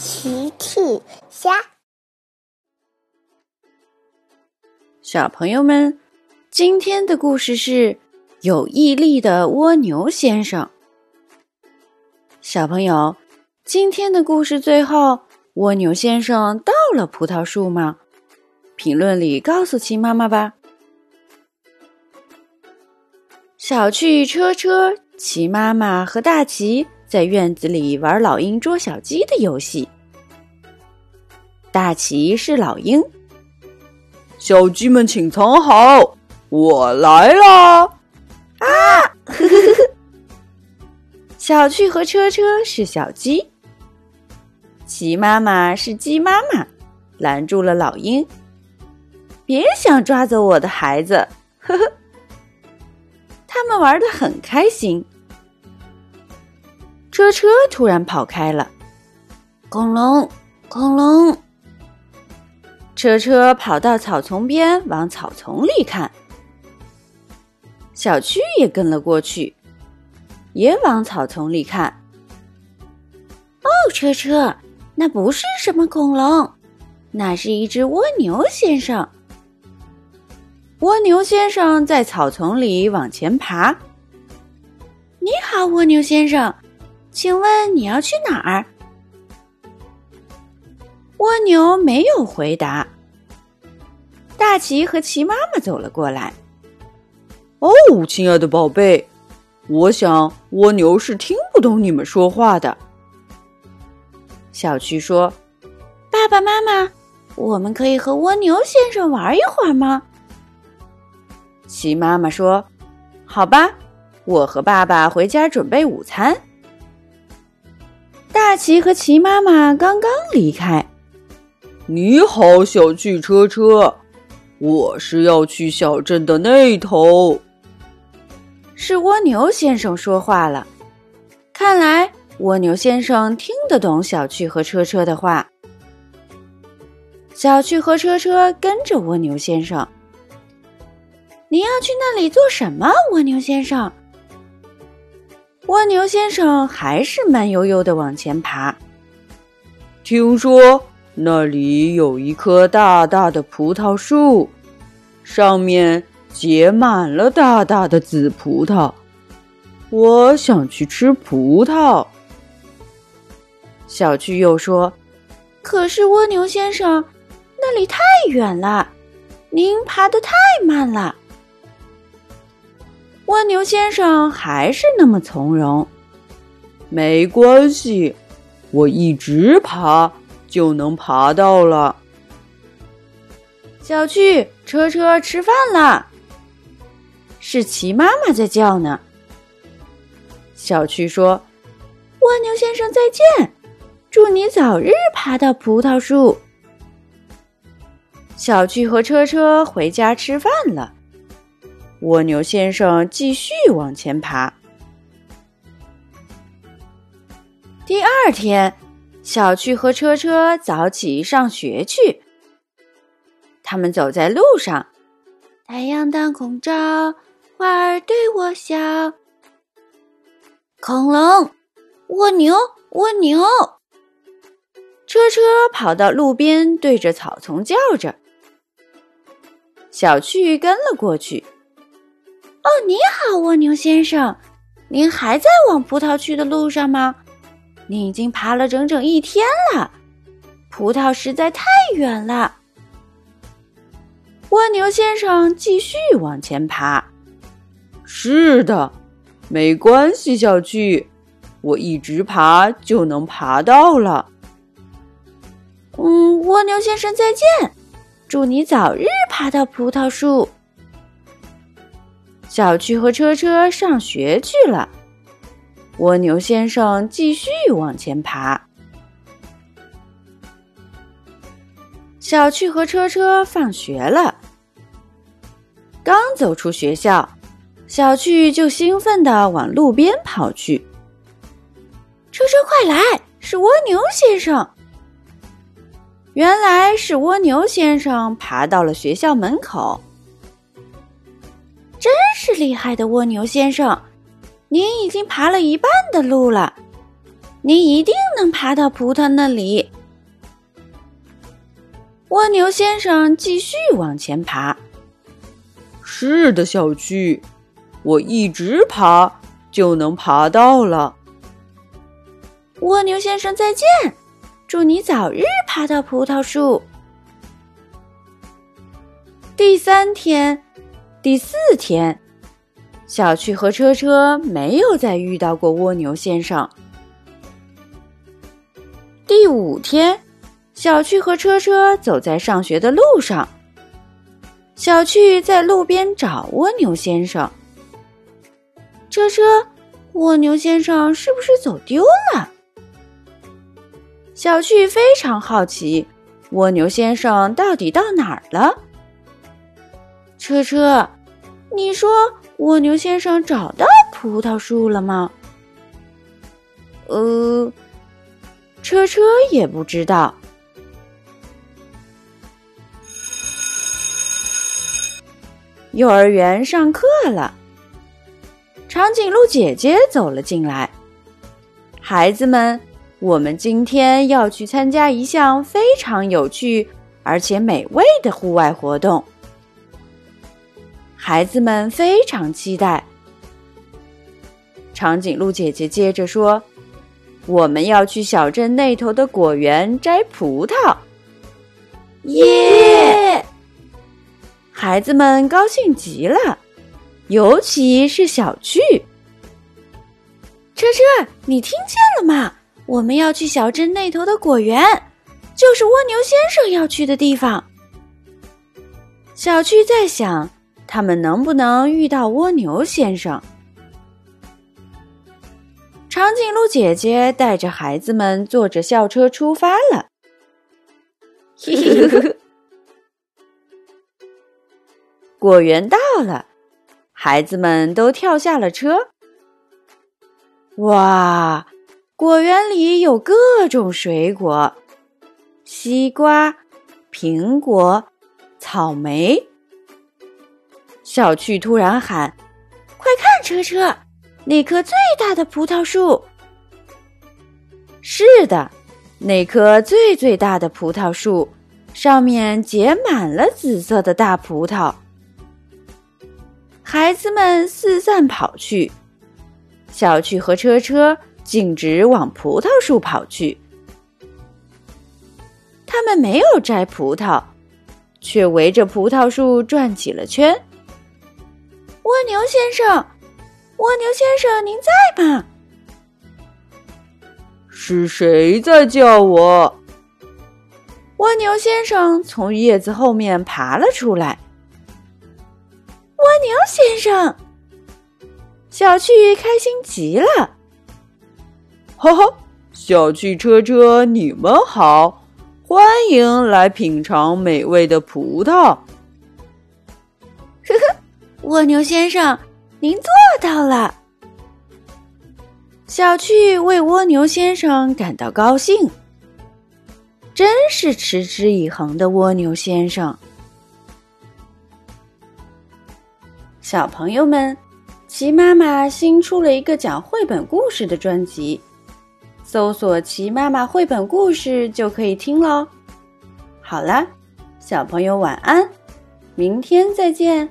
奇趣虾，小朋友们，今天的故事是有毅力的蜗牛先生。小朋友，今天的故事最后，蜗牛先生到了葡萄树吗？评论里告诉奇妈妈吧。小趣车车、奇妈妈和大奇。在院子里玩老鹰捉小鸡的游戏。大奇是老鹰，小鸡们请藏好，我来啦！啊！呵呵呵呵。小趣和车车是小鸡，奇妈妈是鸡妈妈，拦住了老鹰，别想抓走我的孩子！呵呵。他们玩的很开心。车车突然跑开了，恐龙，恐龙！车车跑到草丛边，往草丛里看。小区也跟了过去，也往草丛里看。哦，车车，那不是什么恐龙，那是一只蜗牛先生。蜗牛先生在草丛里往前爬。你好，蜗牛先生。请问你要去哪儿？蜗牛没有回答。大奇和奇妈妈走了过来。哦，亲爱的宝贝，我想蜗牛是听不懂你们说话的。小趣说：“爸爸妈妈，我们可以和蜗牛先生玩一会儿吗？”奇妈妈说：“好吧，我和爸爸回家准备午餐。”大奇和奇妈妈刚刚离开。你好，小汽车车，我是要去小镇的那头。是蜗牛先生说话了，看来蜗牛先生听得懂小趣和车车的话。小趣和车车跟着蜗牛先生。你要去那里做什么，蜗牛先生？蜗牛先生还是慢悠悠的往前爬。听说那里有一棵大大的葡萄树，上面结满了大大的紫葡萄。我想去吃葡萄。小趣又说：“可是蜗牛先生，那里太远了，您爬得太慢了。”蜗牛先生还是那么从容。没关系，我一直爬就能爬到了。小趣，车车吃饭了，是齐妈妈在叫呢。小趣说：“蜗牛先生再见，祝你早日爬到葡萄树。”小趣和车车回家吃饭了。蜗牛先生继续往前爬。第二天，小趣和车车早起上学去。他们走在路上，太阳当空照，花儿对我笑。恐龙，蜗牛，蜗牛。车车跑到路边，对着草丛叫着。小趣跟了过去。哦，你好，蜗牛先生，您还在往葡萄去的路上吗？你已经爬了整整一天了，葡萄实在太远了。蜗牛先生继续往前爬。是的，没关系，小趣，我一直爬就能爬到了。嗯，蜗牛先生再见，祝你早日爬到葡萄树。小趣和车车上学去了，蜗牛先生继续往前爬。小趣和车车放学了，刚走出学校，小趣就兴奋的往路边跑去。车车快来，是蜗牛先生！原来是蜗牛先生爬到了学校门口。真是厉害的蜗牛先生，您已经爬了一半的路了。您一定能爬到葡萄那里。”蜗牛先生继续往前爬。是的，小趣，我一直爬就能爬到了。蜗牛先生再见，祝你早日爬到葡萄树。第三天，第四天，小趣和车车没有再遇到过蜗牛先生。第五天，小趣和车车走在上学的路上。小趣在路边找蜗牛先生。车车，蜗牛先生是不是走丢了？小趣非常好奇，蜗牛先生到底到哪儿了？车车，你说蜗牛先生找到葡萄树了吗？呃，车车也不知道。幼儿园上课了，长颈鹿姐姐走了进来。孩子们，我们今天要去参加一项非常有趣而且美味的户外活动。孩子们非常期待。长颈鹿姐姐接着说：“我们要去小镇那头的果园摘葡萄。”耶！孩子们高兴极了，尤其是小趣。车车，你听见了吗？我们要去小镇那头的果园，就是蜗牛先生要去的地方。小趣在想。他们能不能遇到蜗牛先生？长颈鹿姐姐带着孩子们坐着校车出发了。嘿 嘿果园到了，孩子们都跳下了车。哇，果园里有各种水果：西瓜、苹果、草莓。小趣突然喊：“快看，车车，那棵最大的葡萄树！”是的，那棵最最大的葡萄树上面结满了紫色的大葡萄。孩子们四散跑去，小趣和车车径直往葡萄树跑去。他们没有摘葡萄，却围着葡萄树转起了圈。蜗牛先生，蜗牛先生，您在吗？是谁在叫我？蜗牛先生从叶子后面爬了出来。蜗牛先生，小趣开心极了。哈哈，小趣车车，你们好，欢迎来品尝美味的葡萄。蜗牛先生，您做到了！小趣为蜗牛先生感到高兴，真是持之以恒的蜗牛先生。小朋友们，齐妈妈新出了一个讲绘本故事的专辑，搜索“齐妈妈绘本故事”就可以听喽。好了，小朋友晚安，明天再见。